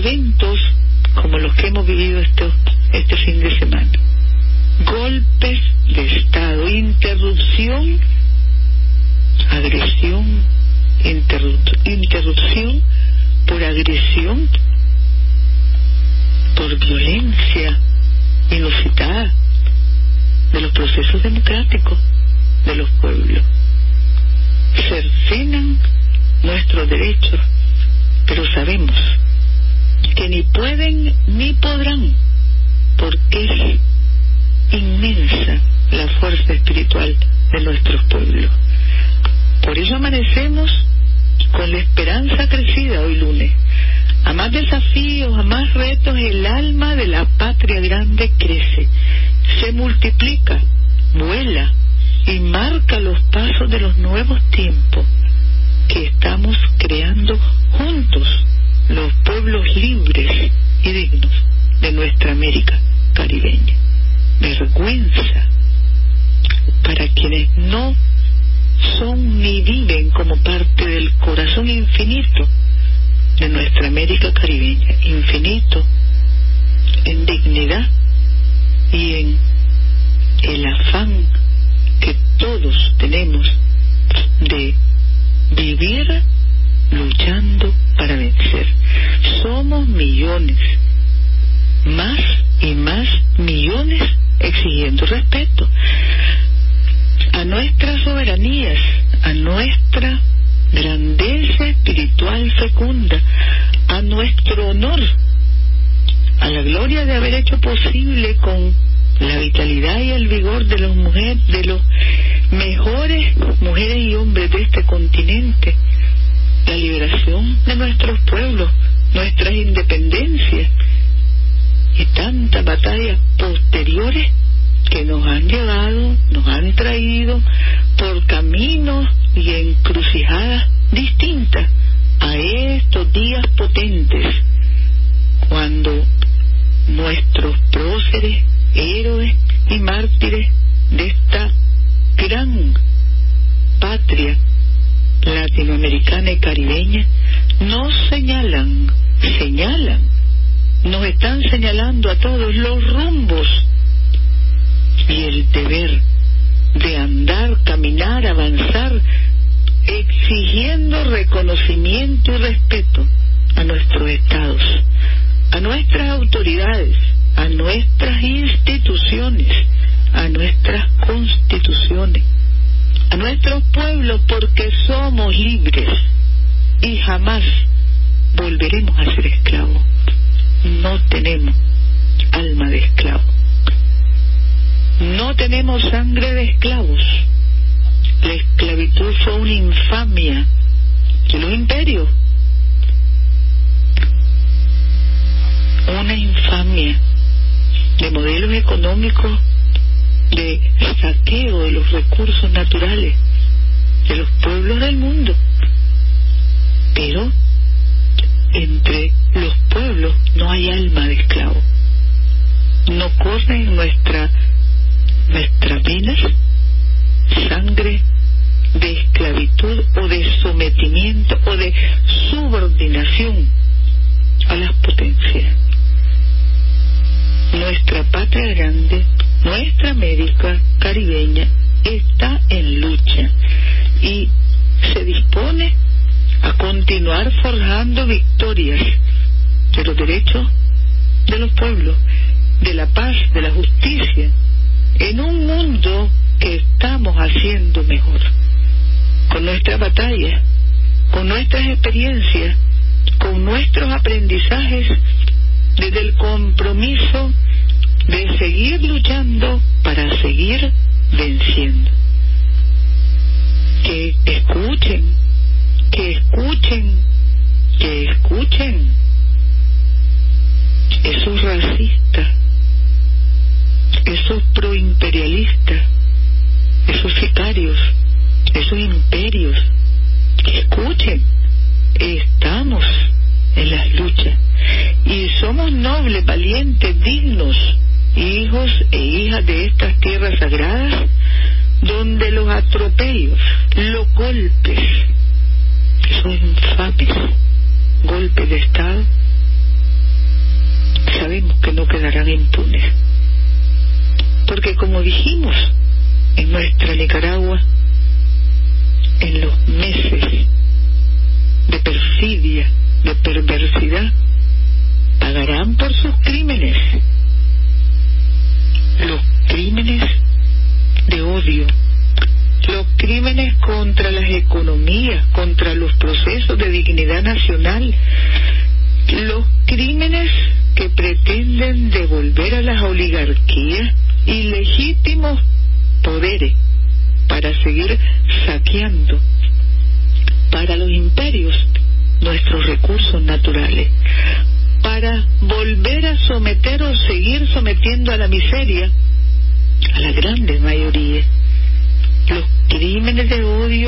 evento como parte del corazón infinito de nuestra América caribeña, infinito. English de estas tierras sagradas donde los atropellos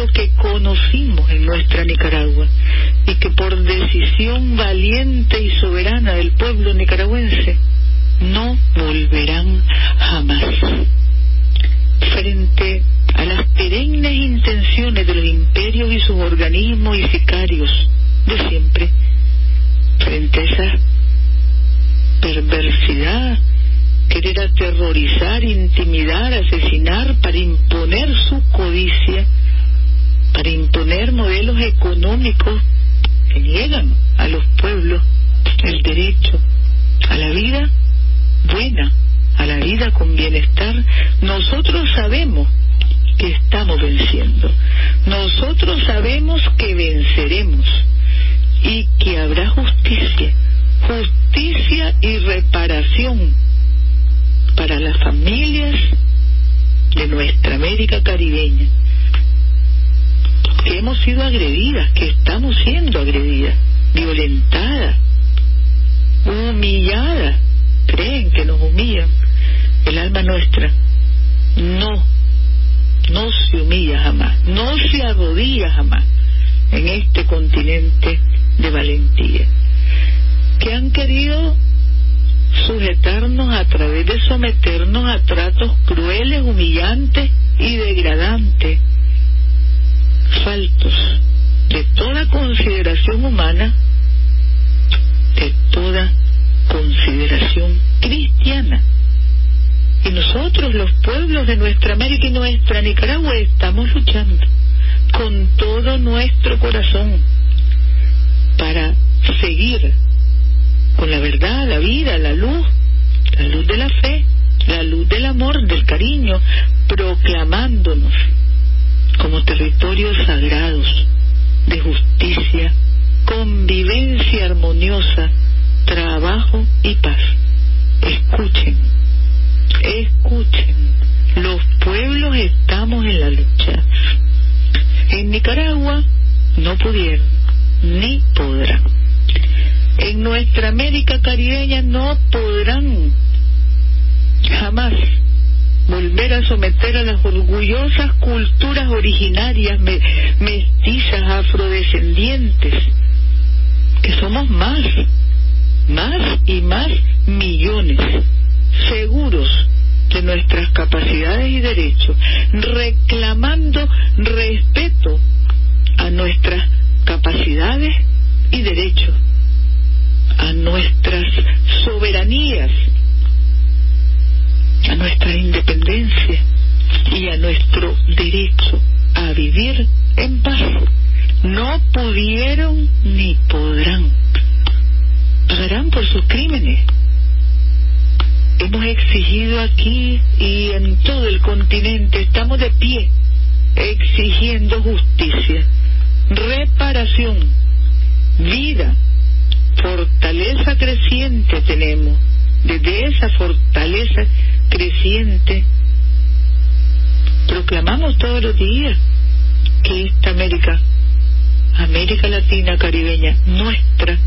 aquello que conocimos en nuestra Nicaragua y que por decisión valiente y soberana del pueblo nicaragüense no volverán jamás. Frente a las perennes intenciones de los imperios y sus organismos y sicarios de siempre, frente a esa perversidad, querer aterrorizar, intimidar, asesinar, se arrodilla jamás en este continente de valentía, que han querido sujetarnos a través de someternos a tratos crueles, humillantes no podrán jamás volver a someter a las orgullosas culturas originarias mestizas afrodescendientes, que somos más, más y más millones, seguros de nuestras capacidades y derechos, reclamando caribeña nuestra.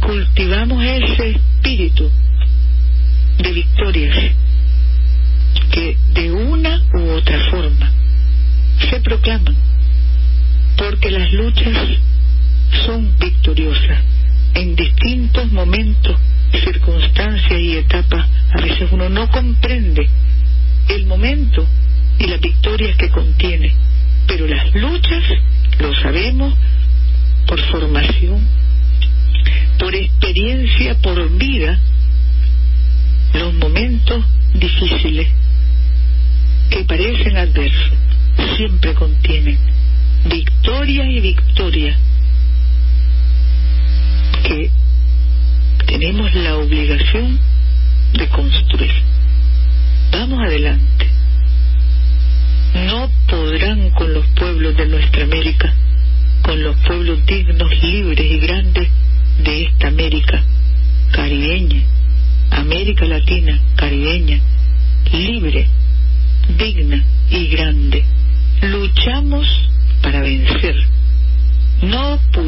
cultivamos ese espíritu de victorias que de una u otra forma se proclaman.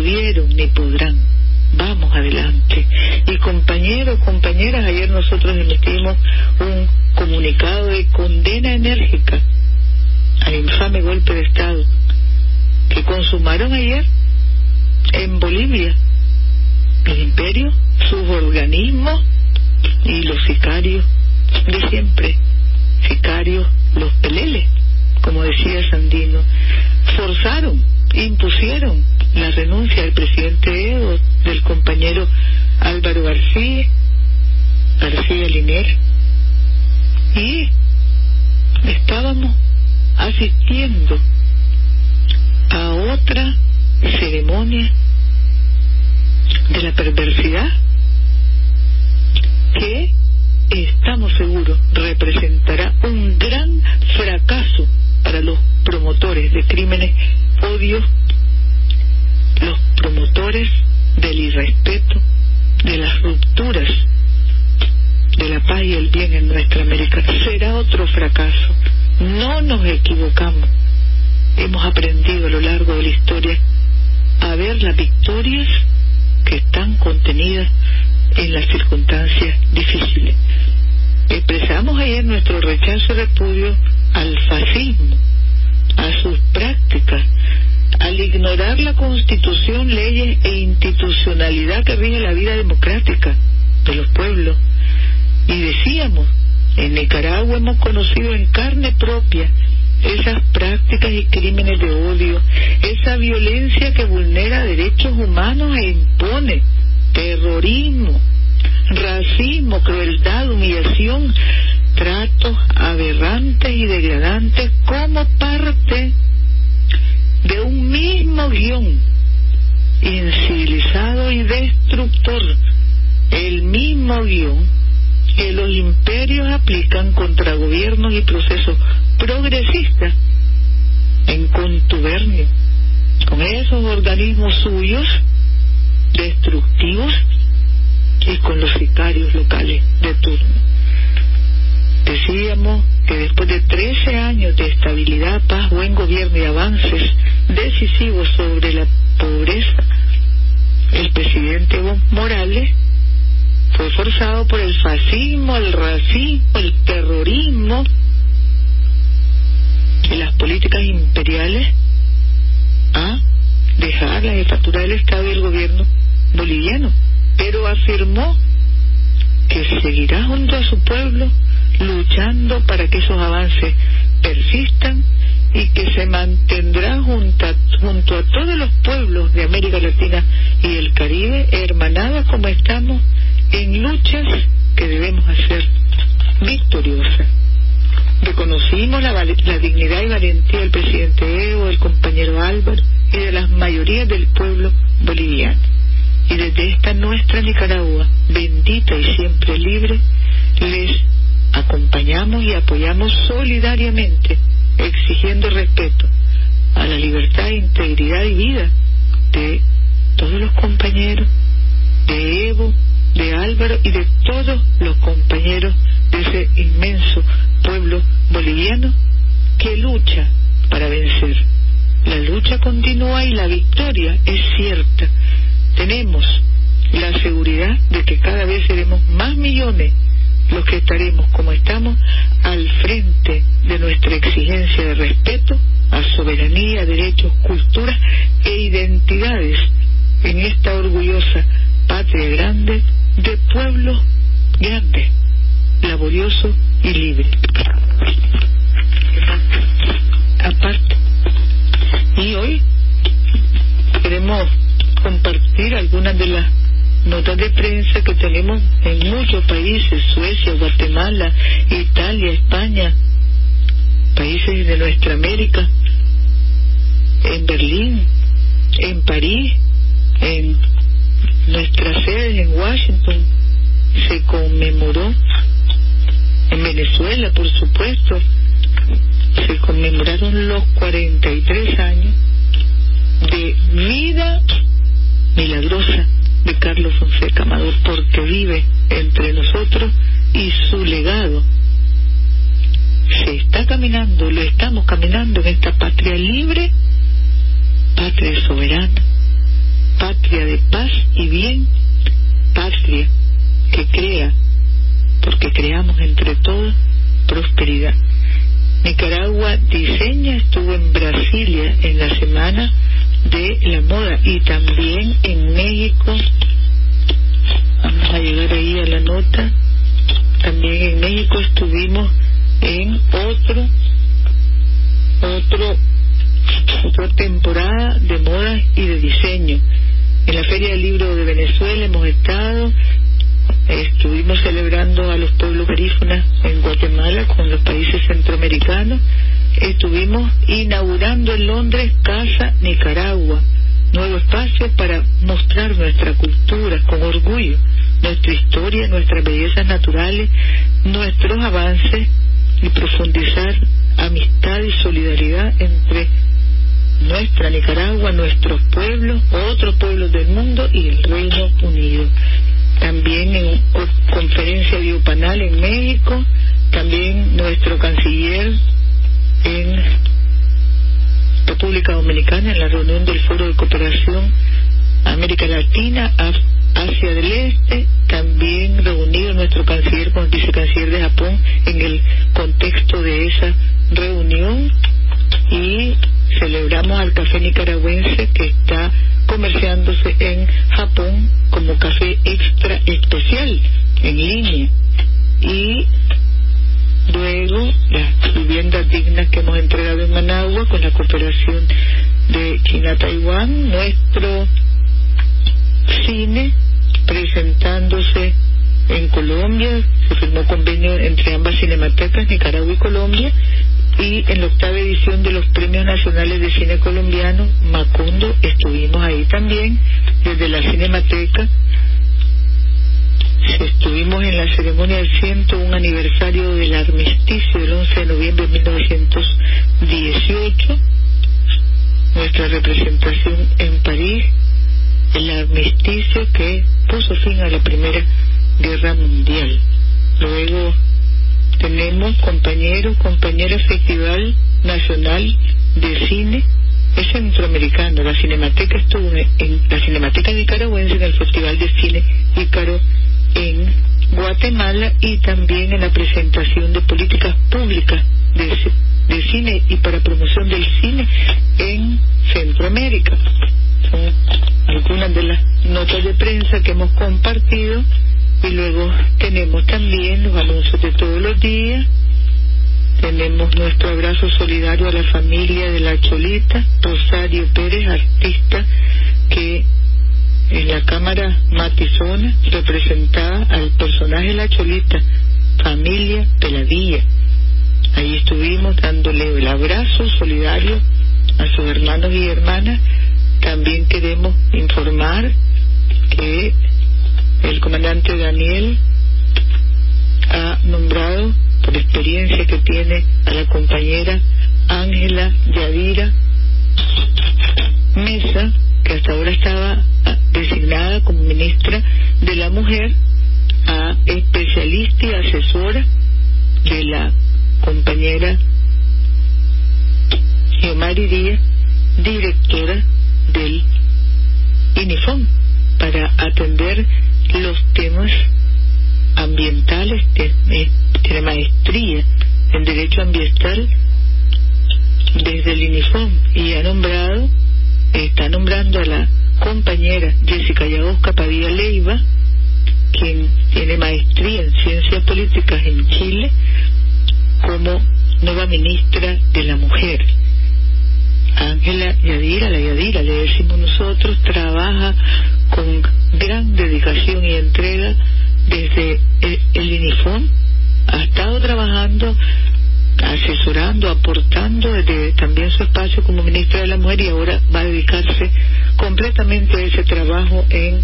pudieron ni podrán. Vamos adelante. Y compañeros, compañeras, ayer nosotros emitimos No nos equivocamos. Hemos aprendido a lo largo de la historia a ver las victorias que están contenidas en las circunstancias difíciles. Expresamos ayer nuestro rechazo y repudio al fascismo, a sus prácticas, al ignorar la constitución, leyes e institucionalidad que rige la vida democrática de los pueblos. Y decíamos en Nicaragua hemos conocido en carne propia esas prácticas y crímenes de odio, esa violencia que vulnera derechos humanos e impone terrorismo, racismo, crueldad, humillación, tratos aberrantes y degradantes como parte de un mismo guion incivilizado y destructor, el mismo guion aplican contra gobiernos y procesos progresistas en contubernio con esos organismos suyos destructivos y con los sicarios locales de turno. Decíamos que después de 13 años de estabilidad, paz, buen gobierno y avances decisivos sobre la mismo el racismo, Verdade. Nicaragua, nuestros pueblos, otros pueblos del mundo y el reino la ceremonia del 101 aniversario del armisticio del 11 de noviembre de 1918, nuestra representación en París, el armisticio que puso fin a la Primera Guerra Mundial. Luego tenemos compañeros, compañeras Festival Nacional de Cine, es centroamericano, la Cinemateca estuvo en la Cinemateca Nicaragüense en el Festival de Cine Ícaro en Guatemala y también en la presentación de políticas públicas de, de cine y para promoción del cine en Centroamérica. Son algunas de las notas de prensa que hemos compartido y luego tenemos también los anuncios de todos los días. Tenemos nuestro abrazo solidario a la familia de la Cholita, Rosario Pérez, artista que en la Cámara Matizona representaba al personaje la Cholita, familia Peladilla. Ahí estuvimos dándole el abrazo solidario a sus hermanos y hermanas. También queremos informar como ministra de la Mujer y ahora va a dedicarse completamente a ese trabajo en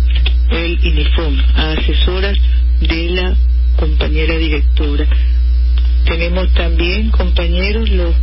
el INIFON, a asesoras de la compañera directora. Tenemos también, compañeros, los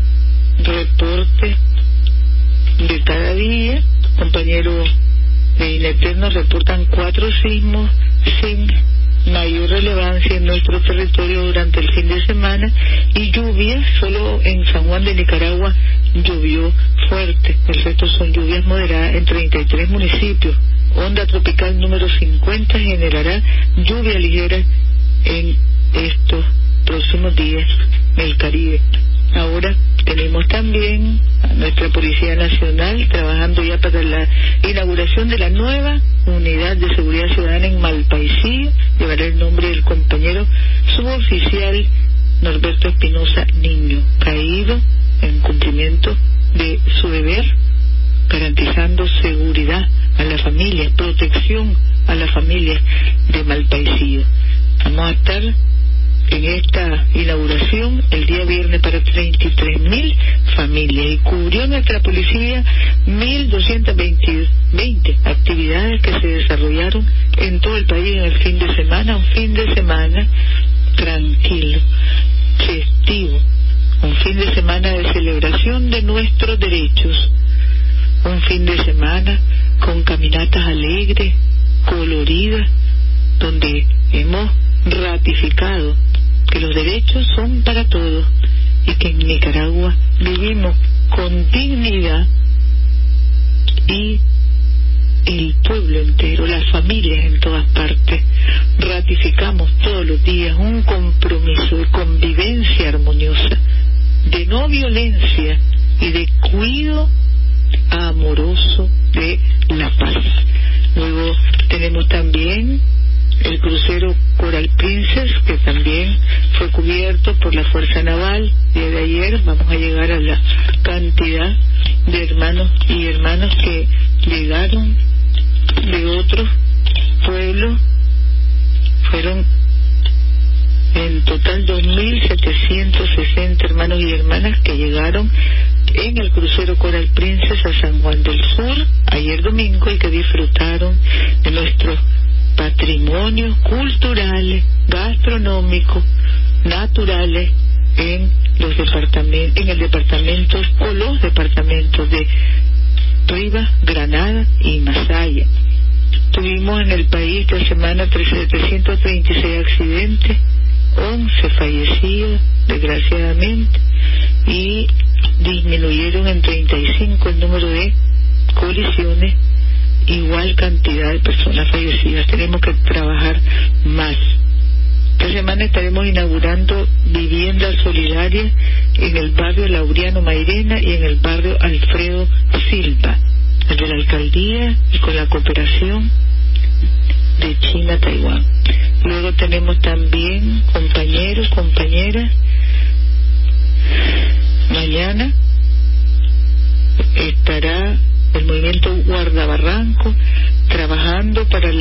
el día viernes para 33 mil familias y cubrió nuestra policía 1.220 actividades que se desarrollaron en el crucero Coral Princess a San Juan del Sur ayer domingo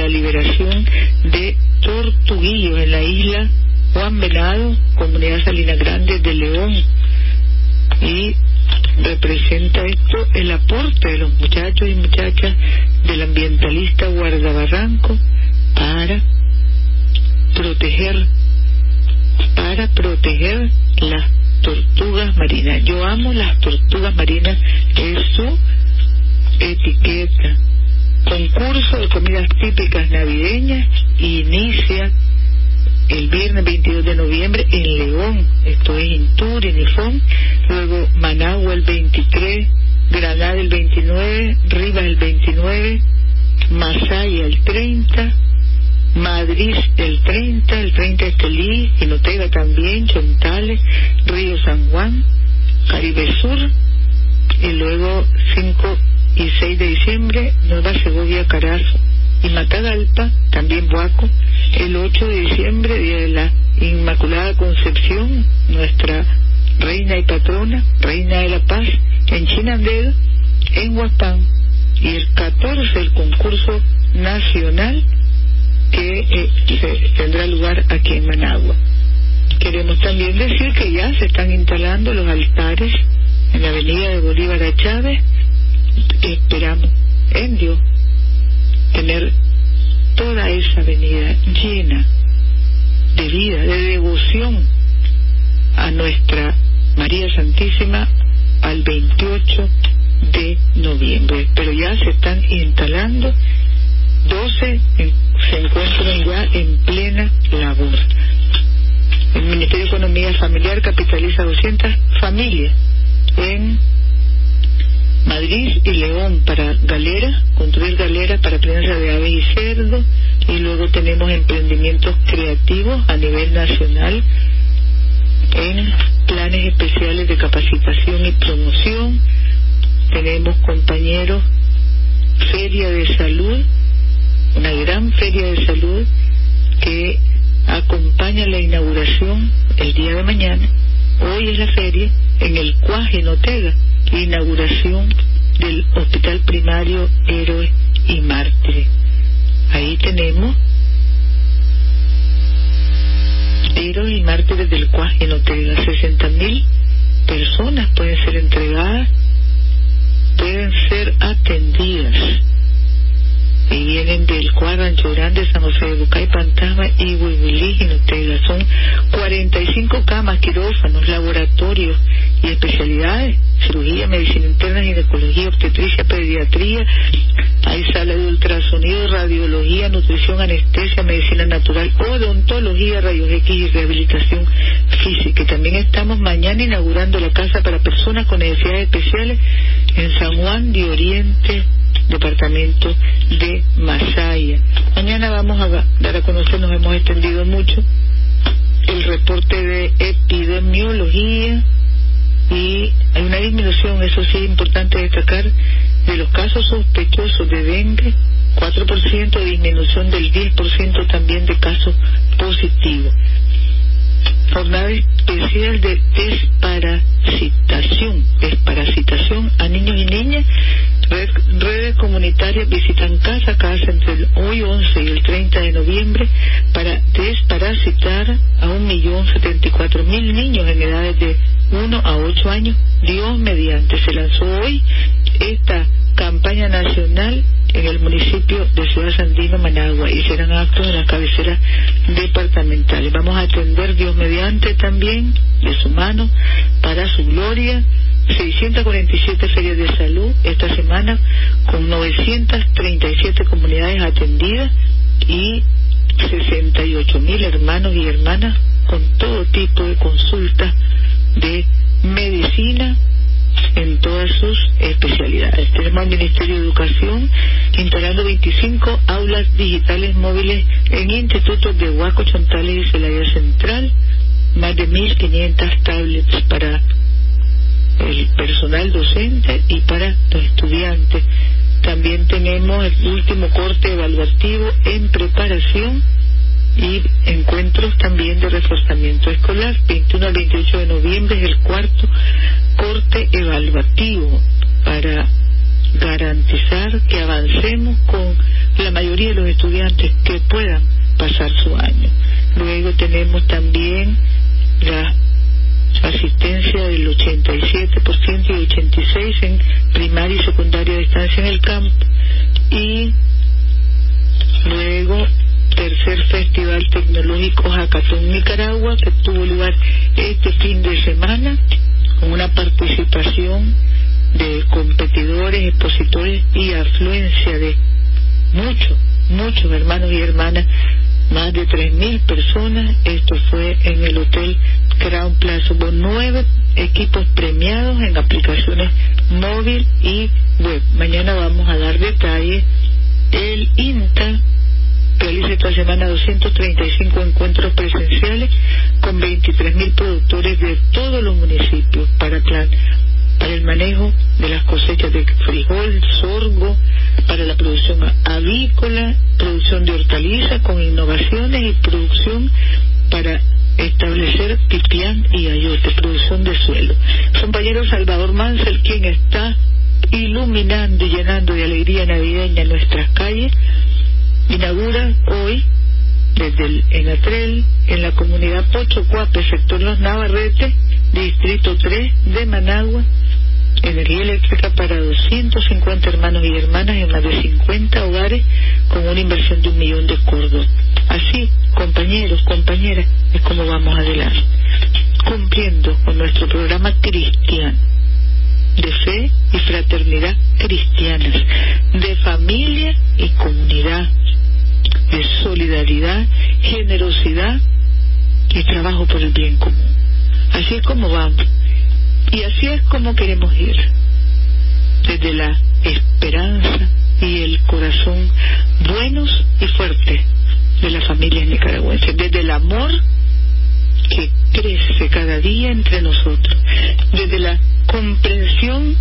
liberación de Tortuguillos en la isla Juan Venado, Comunidad Salina Grande de León, En Huapán y el 14 el concurso nacional que eh, tendrá lugar aquí en Managua. Queremos también decir que ya se están instalando los altares en la avenida de Bolívar a Chávez Genotega, inauguración del Hospital Primario Operaciones Especiales en San Juan de Oriente, departamento de Masaya. Mañana vamos a dar a conocer, nos hemos extendido mucho, el reporte de epidemiología y hay una disminución, eso sí es importante destacar, de los casos sospechosos de dengue, 4% de disminución del 10% también de casos positivos. Jornada especial de tenemos el último corte evaluativo en preparación y encuentros también de reforzamiento escolar. 21 al 28 de noviembre es el cuarto corte evaluativo para garantizar que avancemos con la mayoría de los estudiantes que puedan pasar su año. Luego tenemos también la asistencia del 87% y 86% en primaria y secundaria de distancia en el campo y luego tercer Festival Tecnológico Jacatón Nicaragua que tuvo lugar este fin de semana con una participación de competidores, expositores y afluencia de muchos, muchos hermanos y hermanas, más de 3.000 personas. Esto fue en el Hotel Crown Plaza. Hubo nueve equipos premiados en aplicaciones móvil y web. Mañana vamos a dar detalles. El INTA realiza esta semana 235 encuentros presenciales con 23.000 productores de todos los municipios para, plan, para el manejo de las cosechas de frijol, sorgo, para la producción avícola, producción de hortalizas con innovaciones y producción día entre nosotros. Desde la comprensión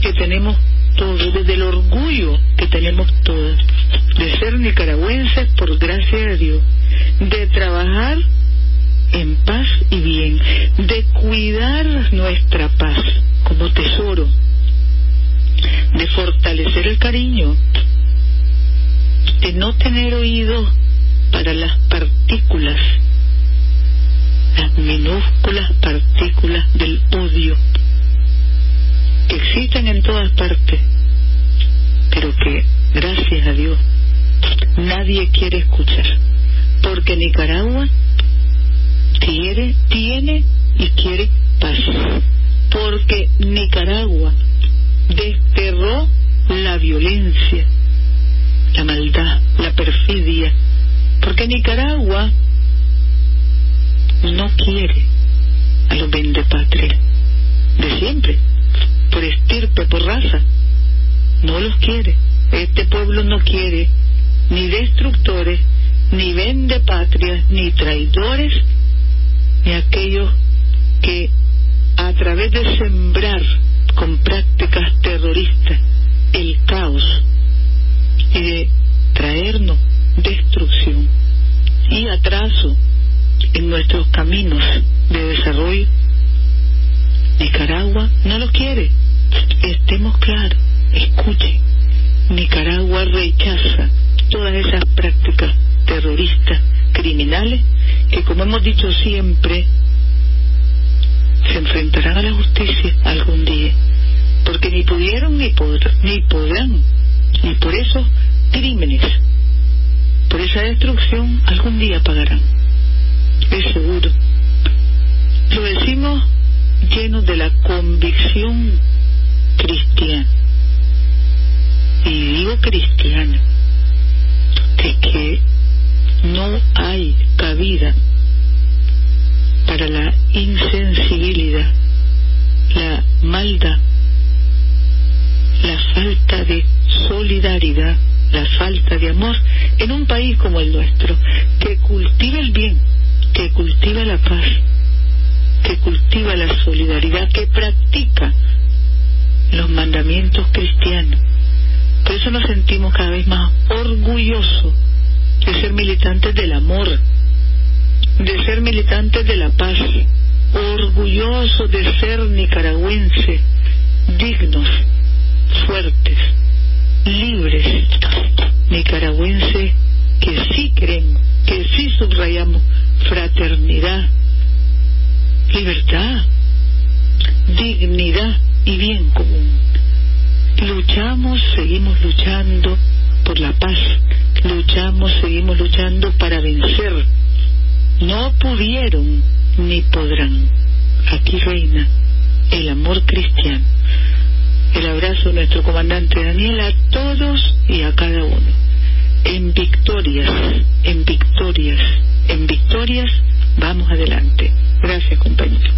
que tenemos todos, desde el orgullo que tenemos todos ni vende patrias, ni traidores, ni aquellos que a través de muestra de amor en un país como el nuestro, que cultiva el bien, que cultiva la paz, que cultiva la solidaridad, que practica los mandamientos cristianos. Por eso nos sentimos cada vez más orgullosos de ser militantes del amor, de ser militantes de la paz, orgullosos de ser nicaragüenses, dignos, fuertes, libres, nicaragüenses que sí creen, que sí subrayamos fraternidad, libertad, dignidad y bien común. Luchamos, seguimos luchando por la paz, luchamos, seguimos luchando para vencer. No pudieron ni podrán. Aquí reina el amor cristiano. El abrazo de nuestro comandante Daniel a todos y a cada uno. En victorias, en victorias, en victorias, vamos adelante. Gracias, compañero.